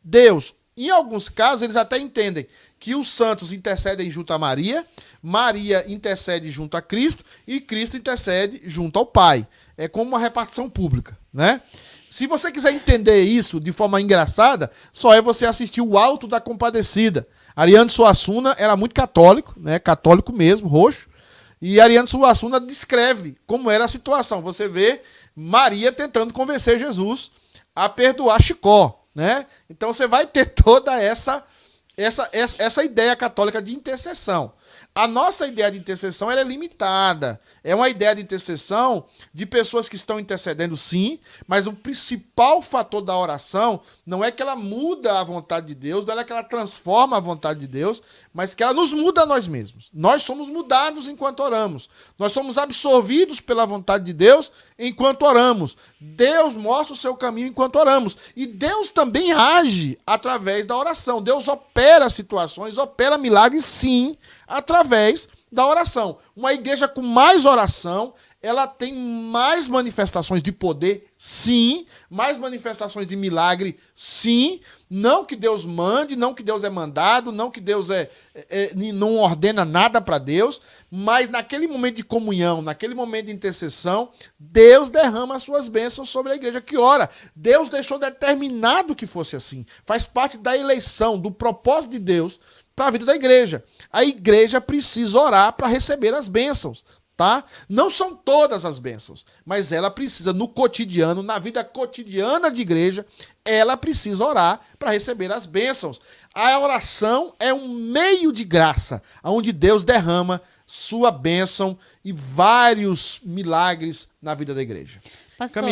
Deus. Em alguns casos, eles até entendem que os santos intercedem junto a Maria, Maria intercede junto a Cristo e Cristo intercede junto ao Pai. É como uma repartição pública, né? Se você quiser entender isso de forma engraçada, só é você assistir o Alto da Compadecida. Ariano Suassuna era muito católico, né? Católico mesmo, roxo. E Ariano Suassuna descreve como era a situação. Você vê Maria tentando convencer Jesus a perdoar Chicó, né? Então você vai ter toda essa essa, essa, essa ideia católica de intercessão. A nossa ideia de intercessão é limitada. É uma ideia de intercessão de pessoas que estão intercedendo, sim, mas o principal fator da oração não é que ela muda a vontade de Deus, não é que ela transforma a vontade de Deus, mas que ela nos muda a nós mesmos. Nós somos mudados enquanto oramos. Nós somos absorvidos pela vontade de Deus enquanto oramos. Deus mostra o seu caminho enquanto oramos. E Deus também age através da oração. Deus opera situações, opera milagres, sim, através da oração. Uma igreja com mais oração, ela tem mais manifestações de poder, sim, mais manifestações de milagre, sim. Não que Deus mande, não que Deus é mandado, não que Deus é, é, é não ordena nada para Deus, mas naquele momento de comunhão, naquele momento de intercessão, Deus derrama as suas bênçãos sobre a igreja que ora. Deus deixou determinado que fosse assim. Faz parte da eleição, do propósito de Deus para a vida da igreja. A igreja precisa orar para receber as bênçãos, tá? Não são todas as bênçãos, mas ela precisa no cotidiano, na vida cotidiana de igreja, ela precisa orar para receber as bênçãos. A oração é um meio de graça, onde Deus derrama sua bênção e vários milagres na vida da igreja. Pastor,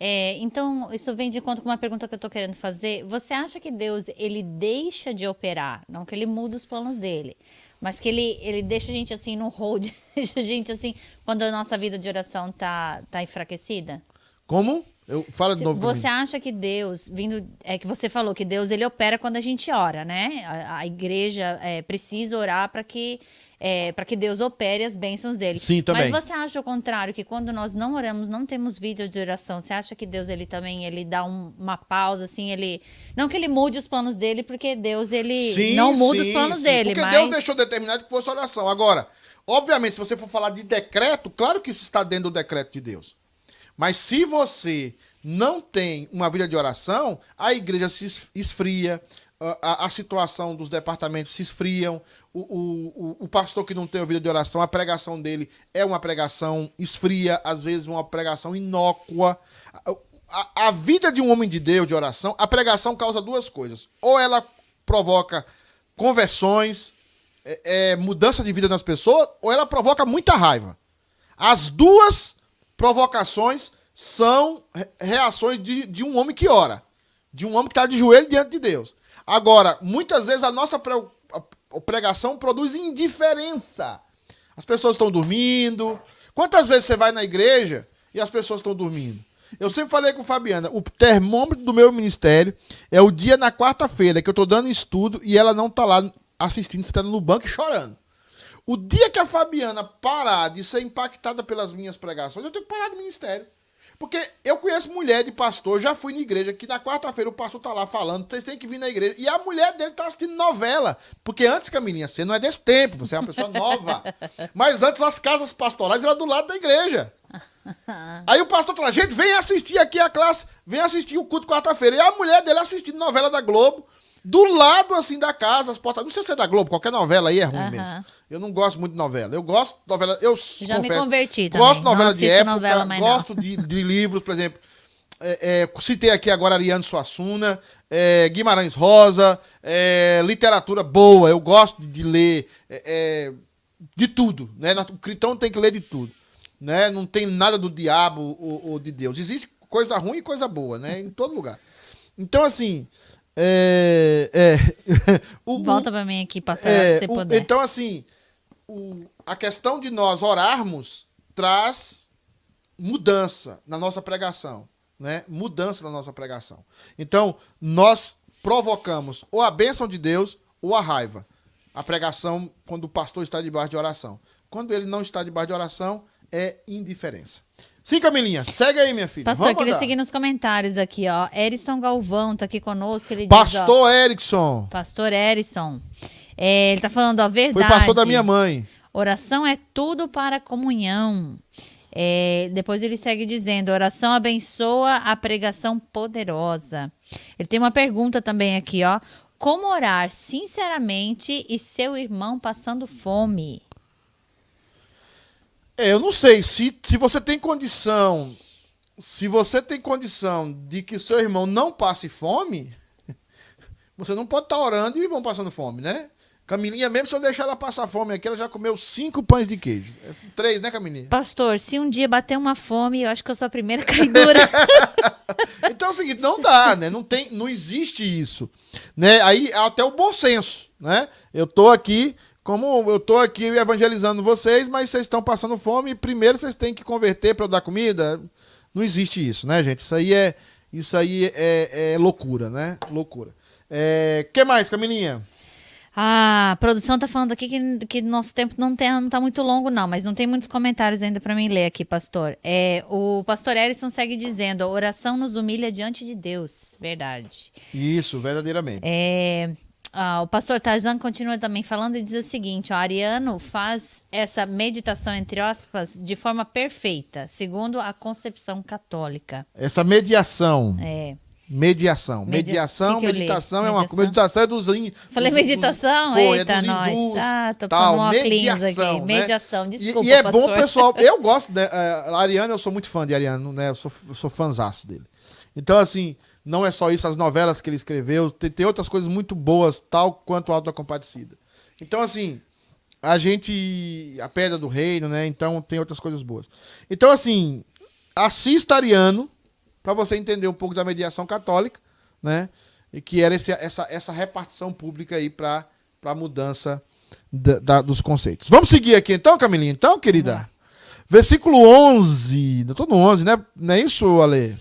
é, então isso vem de conta com uma pergunta que eu estou querendo fazer. Você acha que Deus ele deixa de operar, não que ele muda os planos dele, mas que ele, ele deixa a gente assim no hold, deixa a gente assim quando a nossa vida de oração tá, tá enfraquecida? Como? Eu fala de novo. Você acha que Deus, vindo, é que você falou que Deus ele opera quando a gente ora, né? A, a igreja é, precisa orar para que é, para que Deus opere as bênçãos dele. Sim, também. Mas você acha o contrário, que quando nós não oramos, não temos vídeos de oração, você acha que Deus ele também ele dá um, uma pausa, assim, ele. Não que ele mude os planos dele, porque Deus ele sim, não muda sim, os planos sim. dele. Porque mas... Deus deixou determinado que fosse oração. Agora, obviamente, se você for falar de decreto, claro que isso está dentro do decreto de Deus. Mas se você não tem uma vida de oração, a igreja se esfria, a, a, situação dos departamentos se esfriam, o, o, o, pastor que não tem vida de oração, a pregação dele é uma pregação esfria, às vezes uma pregação inócua. A, a, vida de um homem de Deus, de oração, a pregação causa duas coisas. Ou ela provoca conversões, é, é, mudança de vida nas pessoas, ou ela provoca muita raiva. As duas provocações são reações de, de um homem que ora, de um homem que está de joelho diante de Deus. Agora, muitas vezes a nossa pregação produz indiferença. As pessoas estão dormindo. Quantas vezes você vai na igreja e as pessoas estão dormindo? Eu sempre falei com Fabiana, o termômetro do meu ministério é o dia na quarta-feira que eu estou dando estudo e ela não está lá assistindo, sentando no banco chorando. O dia que a Fabiana parar de ser impactada pelas minhas pregações, eu tenho que parar do ministério. Porque eu conheço mulher de pastor, já fui na igreja, que na quarta-feira o pastor tá lá falando, vocês têm que vir na igreja. E a mulher dele tá assistindo novela. Porque antes, Camilinha, você não é desse tempo, você é uma pessoa nova. Mas antes as casas pastorais eram do lado da igreja. Aí o pastor fala, gente, vem assistir aqui a classe, vem assistir o culto quarta-feira. E a mulher dele assistindo novela da Globo, do lado assim da casa, as portas. Não sei se é da Globo, qualquer novela aí é ruim Aham. mesmo. Eu não gosto muito de novela. Eu gosto de novela. Eu Já me confesso, converti também. Gosto de novela Não de época, novela gosto de, de livros, por exemplo. é, é, citei aqui agora Ariane Suassuna, é, Guimarães Rosa, é, literatura boa. Eu gosto de, de ler é, é, de tudo. Né? O cristão tem que ler de tudo. Né? Não tem nada do diabo ou, ou de Deus. Existe coisa ruim e coisa boa, né? Em todo lugar. Então, assim. É, é, o- Volta pra mim aqui, pastor, é, se você o- puder. então, assim, o- a questão de nós orarmos traz mudança na nossa pregação, né? Mudança na nossa pregação. Então, nós provocamos ou a bênção de Deus ou a raiva. A pregação, quando o pastor está debaixo de oração. Quando ele não está debaixo de oração, é indiferença. Sim, Camilinha, segue aí, minha filha. Pastor, Vamos queria seguir nos comentários aqui, ó. Erisson Galvão tá aqui conosco. Ele diz, Pastor Erickson. Pastor Erison. É, ele tá falando, Foi verdade. pastor da minha mãe. Oração é tudo para a comunhão. É, depois ele segue dizendo: oração abençoa a pregação poderosa. Ele tem uma pergunta também aqui, ó. Como orar sinceramente e seu irmão passando fome? É, eu não sei se, se você tem condição, se você tem condição de que o seu irmão não passe fome, você não pode estar orando e o irmão passando fome, né? Camilinha, mesmo se eu deixar ela passar fome aqui, ela já comeu cinco pães de queijo. É Três, né, Camilinha? Pastor, se um dia bater uma fome, eu acho que eu sou a primeira caidura. Então é o seguinte, não dá, né? Não tem, não existe isso, né? Aí até o bom senso, né? Eu tô aqui, como eu tô aqui evangelizando vocês, mas vocês estão passando fome e primeiro vocês têm que converter para dar comida. Não existe isso, né, gente? Isso aí é, isso aí é, é loucura, né? Loucura. É, que mais, Camilinha? A produção tá falando aqui que, que nosso tempo não, tem, não tá muito longo, não, mas não tem muitos comentários ainda para mim ler aqui, pastor. É, o pastor Erison segue dizendo: a oração nos humilha diante de Deus. Verdade. Isso, verdadeiramente. É, ah, o pastor Tarzan continua também falando e diz o seguinte: ó, Ariano faz essa meditação, entre aspas, de forma perfeita, segundo a concepção católica. Essa mediação. É. Mediação. Media- Mediação, que que meditação é uma coisa. Meditação é dos. in- Falei dos- meditação? dos- foi, é Eita, dos nós. hindus, Ah, tô tal, um óculos mediação, aqui. né? Mediação, E- desculpa, E, é pastor. bom, pessoal. Eu gosto, né? é, A Ariana, eu sou muito fã de Ariano, né? Eu sou, eu sou fãzaço dele. Então, assim, não é só isso, as novelas que ele escreveu, tem, tem outras coisas muito boas, tal quanto o Alto da Compadecida. Então, assim, a gente. A Pedra do Reino, né? Então, tem outras coisas boas. Então, assim, assista Ariano, para você entender um pouco da mediação católica, né? E que era esse- essa, essa repartição pública aí para a mudança da- da- dos conceitos. Vamos seguir aqui então, Camilinha? Então, querida? Versículo 11. Eu tô no 11, né? Não é isso, Ale?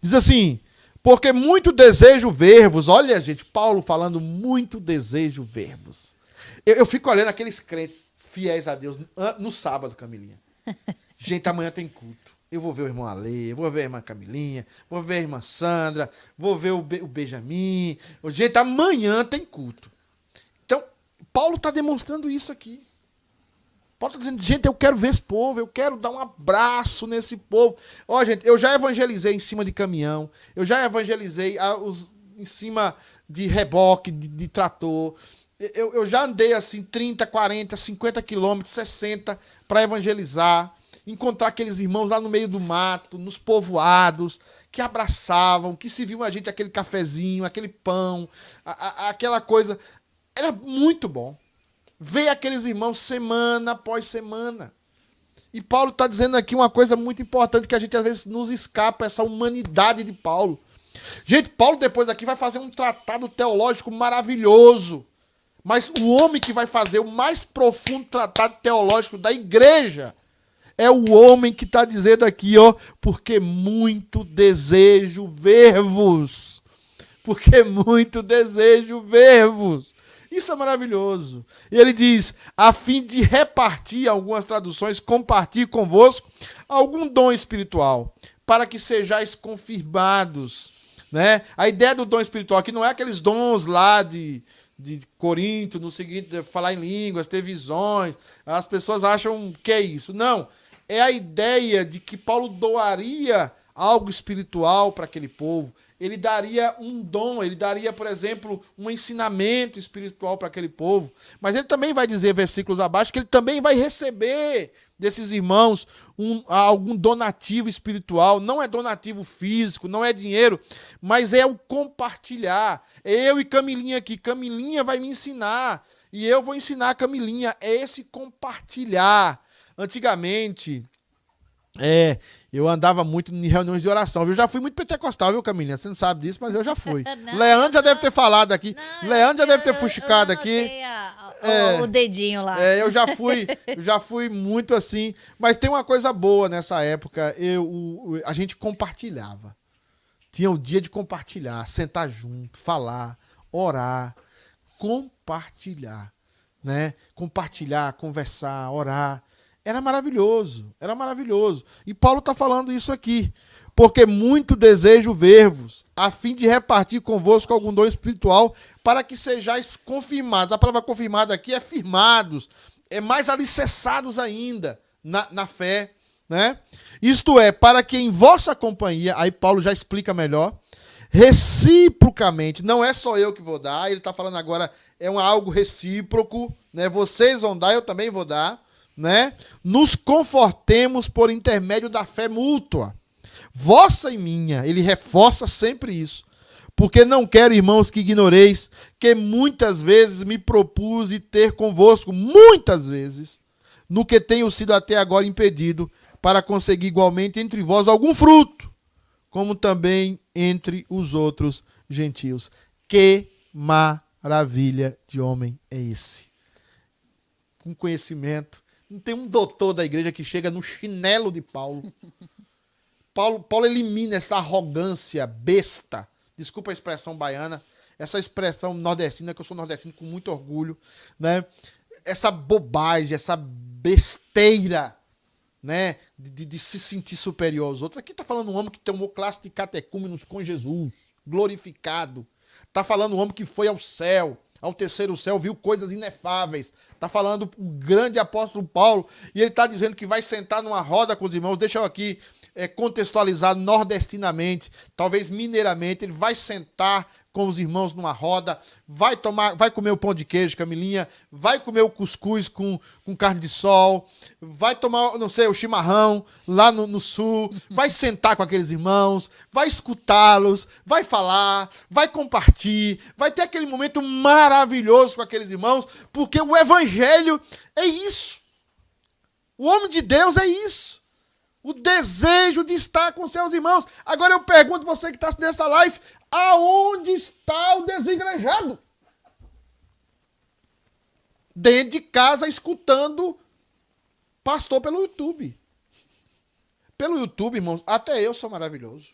Diz assim: Porque muito desejo ver-vos. Olha, gente, Paulo falando muito desejo ver-vos. Eu, eu fico olhando aqueles crentes fiéis a Deus no sábado, Camilinha. Gente, amanhã tem culto. Eu vou ver o irmão Ale, vou ver a irmã Camilinha, vou ver a irmã Sandra, vou ver o, Be o Benjamin. Gente, amanhã tem culto. Então, Paulo está demonstrando isso aqui. Paulo está dizendo, gente, eu quero ver esse povo, eu quero dar um abraço nesse povo. Ó, gente, eu já evangelizei em cima de caminhão, eu já evangelizei ah, os- em cima de reboque, de, de trator. Eu, eu já andei assim 30, 40, 50 quilômetros, 60 para evangelizar. Encontrar aqueles irmãos lá no meio do mato, nos povoados, que abraçavam, que se viam a gente aquele cafezinho, aquele pão, a- a- aquela coisa. Era muito bom ver aqueles irmãos semana após semana. E Paulo está dizendo aqui uma coisa muito importante que a gente às vezes nos escapa, essa humanidade de Paulo. Gente, Paulo depois aqui vai fazer um tratado teológico maravilhoso. Mas o homem que vai fazer o mais profundo tratado teológico da igreja é o homem que está dizendo aqui, ó, porque muito desejo ver-vos. Porque muito desejo ver-vos. Isso é maravilhoso. E ele diz: a fim de repartir, algumas traduções, compartilhar convosco algum dom espiritual, para que sejais confirmados. Né? A ideia do dom espiritual aqui não é aqueles dons lá de, de Corinto, no seguinte, falar em línguas, ter visões. As pessoas acham que é isso. Não. É a ideia de que Paulo doaria algo espiritual para aquele povo. Ele daria um dom, ele daria, por exemplo, um ensinamento espiritual para aquele povo. Mas ele também vai dizer, versículos abaixo, que ele também vai receber desses irmãos um, algum donativo espiritual. Não é donativo físico, não é dinheiro, mas é o compartilhar. É eu e Camilinha aqui. Camilinha vai me ensinar. E eu vou ensinar a Camilinha. É esse compartilhar. Antigamente, é, eu andava muito em reuniões de oração. Eu já fui muito pentecostal, viu, Camilinha? Você não sabe disso, mas eu já fui. não, Leandro já não, deve ter falado aqui. Não, Leandro já deve ter fuxicado aqui. A, é, o dedinho lá. É, eu já fui, eu já fui muito assim. Mas tem uma coisa boa nessa época. Eu, a gente compartilhava. Tinha o dia de compartilhar, sentar junto, falar, orar, compartilhar, né? Compartilhar, conversar, orar. Era maravilhoso, era maravilhoso. E Paulo está falando isso aqui. Porque muito desejo ver-vos, a fim de repartir convosco algum dom espiritual, para que sejais confirmados. A palavra confirmado aqui é firmados, é mais alicerçados ainda na, na fé. Né? Isto é, para que em vossa companhia, aí Paulo já explica melhor, reciprocamente, não é só eu que vou dar, ele está falando agora, é um algo recíproco, né? Vocês vão dar, eu também vou dar né? Nos confortemos por intermédio da fé mútua. Vossa e minha, ele reforça sempre isso. Porque não quero, irmãos, que ignoreis que muitas vezes me propus ter convosco, muitas vezes, no que tenho sido até agora impedido, para conseguir igualmente entre vós algum fruto, como também entre os outros gentios. Que maravilha de homem é esse! Com conhecimento, não tem um doutor da igreja que chega no chinelo de Paulo. Paulo, Paulo elimina essa arrogância besta. Desculpa a expressão baiana, essa expressão nordestina, que eu sou nordestino com muito orgulho, né? Essa bobagem, essa besteira, né? De, de se sentir superior aos outros. Aqui está falando um homem que tomou classe de catecúmenos com Jesus, glorificado. Está falando um homem que foi ao céu, ao terceiro céu, viu coisas inefáveis. Está falando o grande apóstolo Paulo, e ele está dizendo que vai sentar numa roda com os irmãos. Deixa eu aqui é, contextualizar nordestinamente, talvez mineiramente. Ele vai sentar com os irmãos numa roda, vai tomar, vai comer o pão de queijo, Camilinha, vai comer o cuscuz com, com carne de sol, vai tomar, não sei, o chimarrão lá no, no sul, vai sentar com aqueles irmãos, vai escutá-los, vai falar, vai compartilhar, vai ter aquele momento maravilhoso com aqueles irmãos, porque o evangelho é isso. O homem de Deus é isso o desejo de estar com seus irmãos. Agora eu pergunto você que está nessa live, aonde está o desigrejado? Dentro de casa, escutando pastor pelo YouTube. Pelo YouTube, irmãos, até eu sou maravilhoso.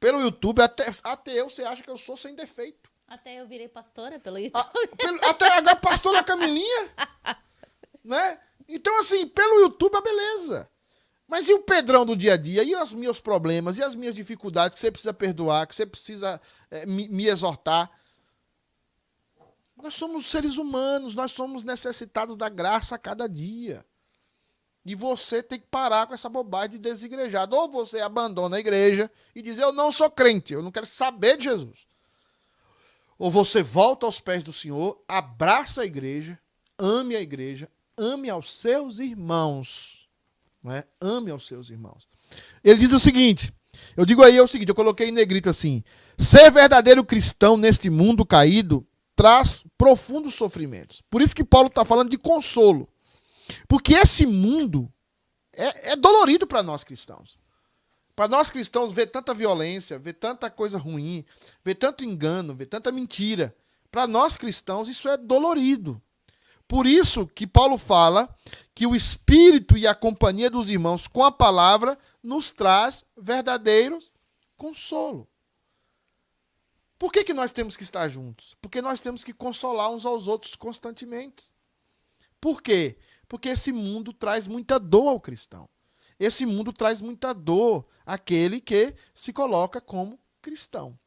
Pelo YouTube, até, até eu, você acha que eu sou sem defeito. Até eu virei pastora pelo ah, YouTube. A, pelo, até agora, pastora Camilinha. né? Então, assim, pelo YouTube, a beleza. Mas e o Pedrão do dia a dia? E os meus problemas? E as minhas dificuldades que você precisa perdoar, que você precisa é, me, me exortar? Nós somos seres humanos, nós somos necessitados da graça a cada dia. E você tem que parar com essa bobagem de desigrejado. Ou você abandona a igreja e diz: Eu não sou crente, eu não quero saber de Jesus. Ou você volta aos pés do Senhor, abraça a igreja, ame a igreja, ame aos seus irmãos né? Ame aos seus irmãos. Ele diz o seguinte: eu digo aí é o seguinte, eu coloquei em negrito assim: ser verdadeiro cristão neste mundo caído traz profundos sofrimentos. Por isso que Paulo está falando de consolo. Porque esse mundo é, é dolorido para nós cristãos. Para nós cristãos, ver tanta violência, ver tanta coisa ruim, ver tanto engano, ver tanta mentira. Para nós cristãos, isso é dolorido. Por isso que Paulo fala que o espírito e a companhia dos irmãos com a palavra nos traz verdadeiro consolo. Por que, que nós temos que estar juntos? Porque nós temos que consolar uns aos outros constantemente. Por quê? Porque esse mundo traz muita dor ao cristão. esse mundo traz muita dor àquele que se coloca como cristão.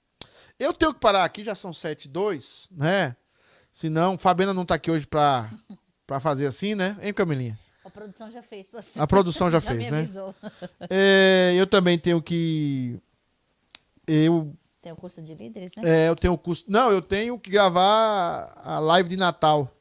Eu tenho que parar aqui, já são 7 e 2, né? Senão, Fabiana não está aqui hoje para fazer assim, né? Hein, Camilinha? A produção já fez. A produção já, já fez, né? É, eu também tenho que. Eu. Tem o curso de líderes, né? É, eu tenho o curso. Não, eu tenho que gravar a live de Natal.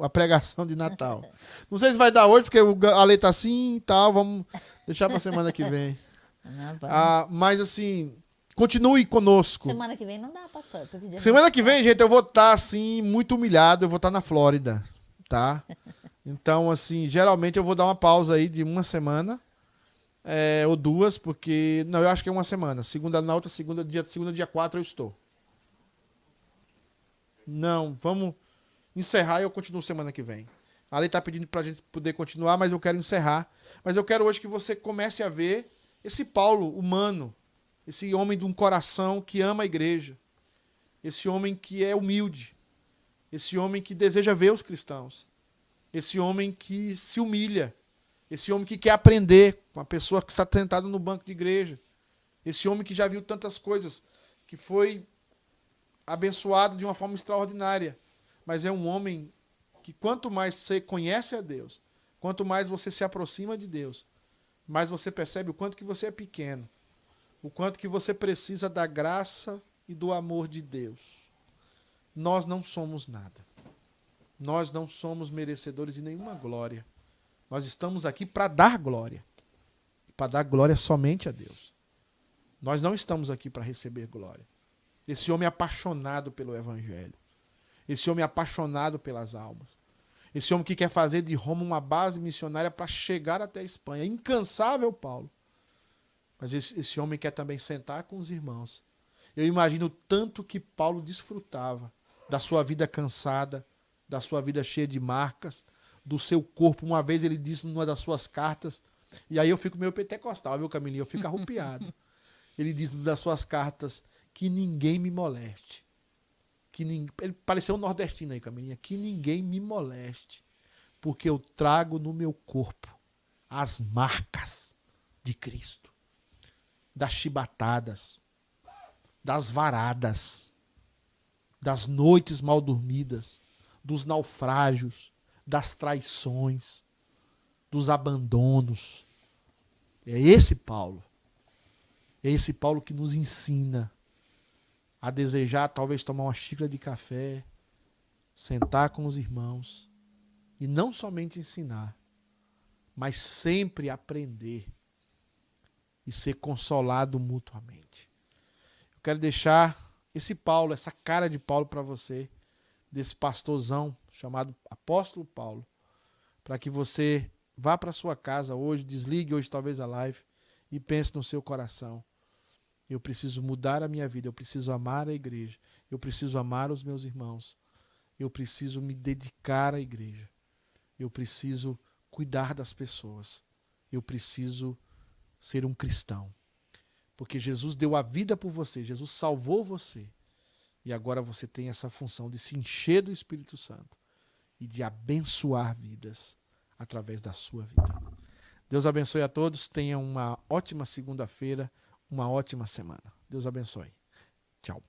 A pregação de Natal. Não sei se vai dar hoje, porque a lei tá assim e tal. Vamos deixar pra semana que vem. Não, ah, mas assim, continue conosco. Semana que vem não dá, pastor. Semana que vem, gente, eu vou estar tá, assim, muito humilhado. Eu vou estar tá na Flórida, tá? Então, assim, geralmente eu vou dar uma pausa aí de uma semana é, ou duas, porque. Não, eu acho que é uma semana. Segunda na outra, segunda dia, segunda dia 4 eu estou. Não, vamos encerrar e eu continuo semana que vem. A lei tá pedindo pra gente poder continuar, mas eu quero encerrar. Mas eu quero hoje que você comece a ver esse Paulo humano, esse homem de um coração que ama a igreja, esse homem que é humilde, esse homem que deseja ver os cristãos, esse homem que se humilha, esse homem que quer aprender com a pessoa que está sentada no banco de igreja, esse homem que já viu tantas coisas, que foi abençoado de uma forma extraordinária, mas é um homem que quanto mais você conhece a Deus, quanto mais você se aproxima de Deus, mais você percebe o quanto que você é pequeno, o quanto que você precisa da graça e do amor de Deus. Nós não somos nada. Nós não somos merecedores de nenhuma glória. Nós estamos aqui para dar glória. Para dar glória somente a Deus. Nós não estamos aqui para receber glória. Esse homem é apaixonado pelo Evangelho. Esse homem é apaixonado pelas almas. Esse homem que quer fazer de Roma uma base missionária para chegar até a Espanha. Incansável, Paulo. Mas esse, esse homem quer também sentar com os irmãos. Eu imagino tanto que Paulo desfrutava da sua vida cansada, da sua vida cheia de marcas, do seu corpo. Uma vez ele disse numa das suas cartas, e aí eu fico meio pentecostal, viu, Camilinho? Eu fico arrupiado. ele diz numa das suas cartas que ninguém me moleste. Que nin... Ele pareceu um nordestino aí, Camilinha. Que ninguém me moleste, porque eu trago no meu corpo as marcas de Cristo. Das chibatadas, das varadas, das noites mal dormidas, dos naufrágios, das traições, dos abandonos. É esse Paulo. É esse Paulo que nos ensina a desejar talvez tomar uma xícara de café, sentar com os irmãos e não somente ensinar, mas sempre aprender e ser consolado mutuamente. Eu quero deixar esse Paulo, essa cara de Paulo para você desse pastorzão chamado Apóstolo Paulo, para que você vá para sua casa hoje, desligue hoje talvez a live e pense no seu coração. Eu preciso mudar a minha vida, eu preciso amar a igreja, eu preciso amar os meus irmãos, eu preciso me dedicar à igreja, eu preciso cuidar das pessoas, eu preciso ser um cristão. Porque Jesus deu a vida por você, Jesus salvou você. E agora você tem essa função de se encher do Espírito Santo e de abençoar vidas através da sua vida. Deus abençoe a todos, tenha uma ótima segunda-feira, uma ótima semana. Deus abençoe. Tchau.